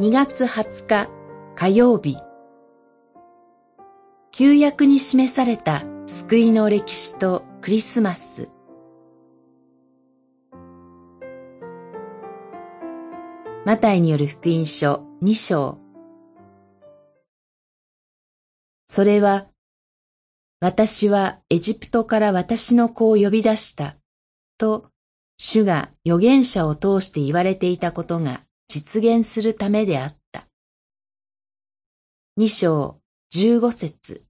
2月20日火曜日。旧約に示された救いの歴史とクリスマス。マタイによる福音書2章。それは私はエジプトから私の子を呼び出したと主が預言者を通して言われていたことが実現するためであった。二章十五節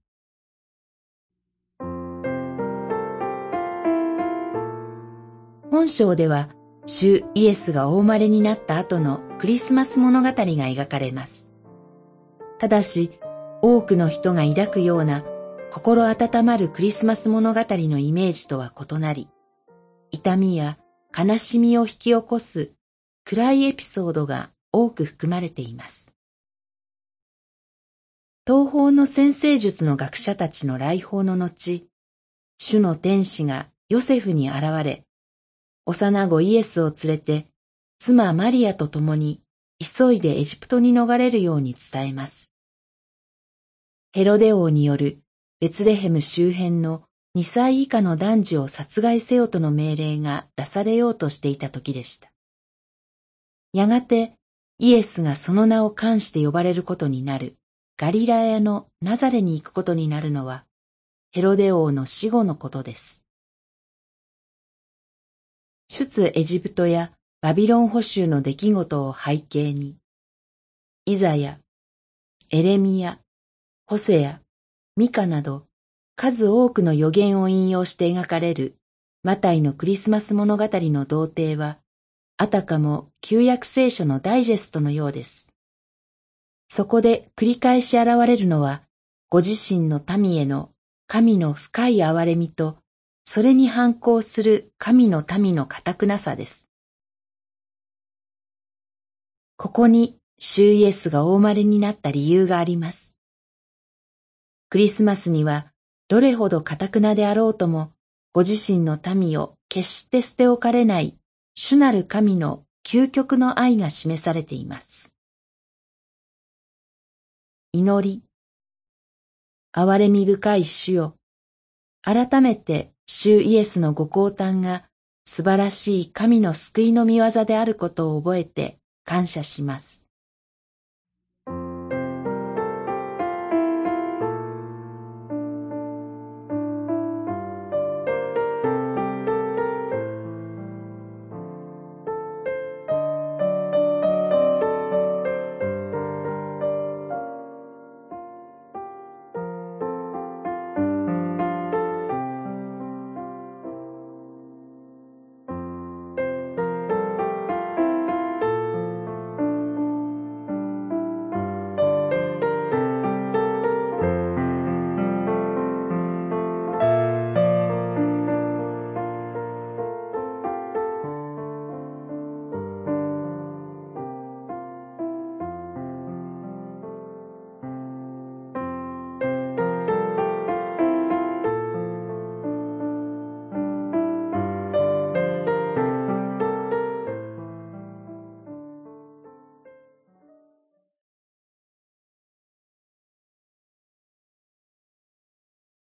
本章では、主イエスがお生まれになった後のクリスマス物語が描かれます。ただし、多くの人が抱くような心温まるクリスマス物語のイメージとは異なり、痛みや悲しみを引き起こす暗いエピソードが多く含まれています。東方の先生術の学者たちの来訪の後、主の天使がヨセフに現れ、幼子イエスを連れて妻マリアと共に急いでエジプトに逃れるように伝えます。ヘロデ王によるベツレヘム周辺の2歳以下の男児を殺害せよとの命令が出されようとしていた時でした。やがてイエスがその名を冠して呼ばれることになるガリラヤのナザレに行くことになるのはヘロデ王の死後のことです。出エジプトやバビロン捕囚の出来事を背景に、イザヤ、エレミヤ、ホセヤ、ミカなど数多くの予言を引用して描かれるマタイのクリスマス物語の童貞はあたかも旧約聖書のダイジェストのようです。そこで繰り返し現れるのは、ご自身の民への神の深い憐れみと、それに反抗する神の民の堅くなさです。ここに、主イエスがお生まれになった理由があります。クリスマスには、どれほど堅くなであろうとも、ご自身の民を決して捨て置かれない主なる神の究極の愛が示されています。祈り。憐れみ深い主よ。改めて主イエスのご降誕が素晴らしい神の救いの御業であることを覚えて感謝します。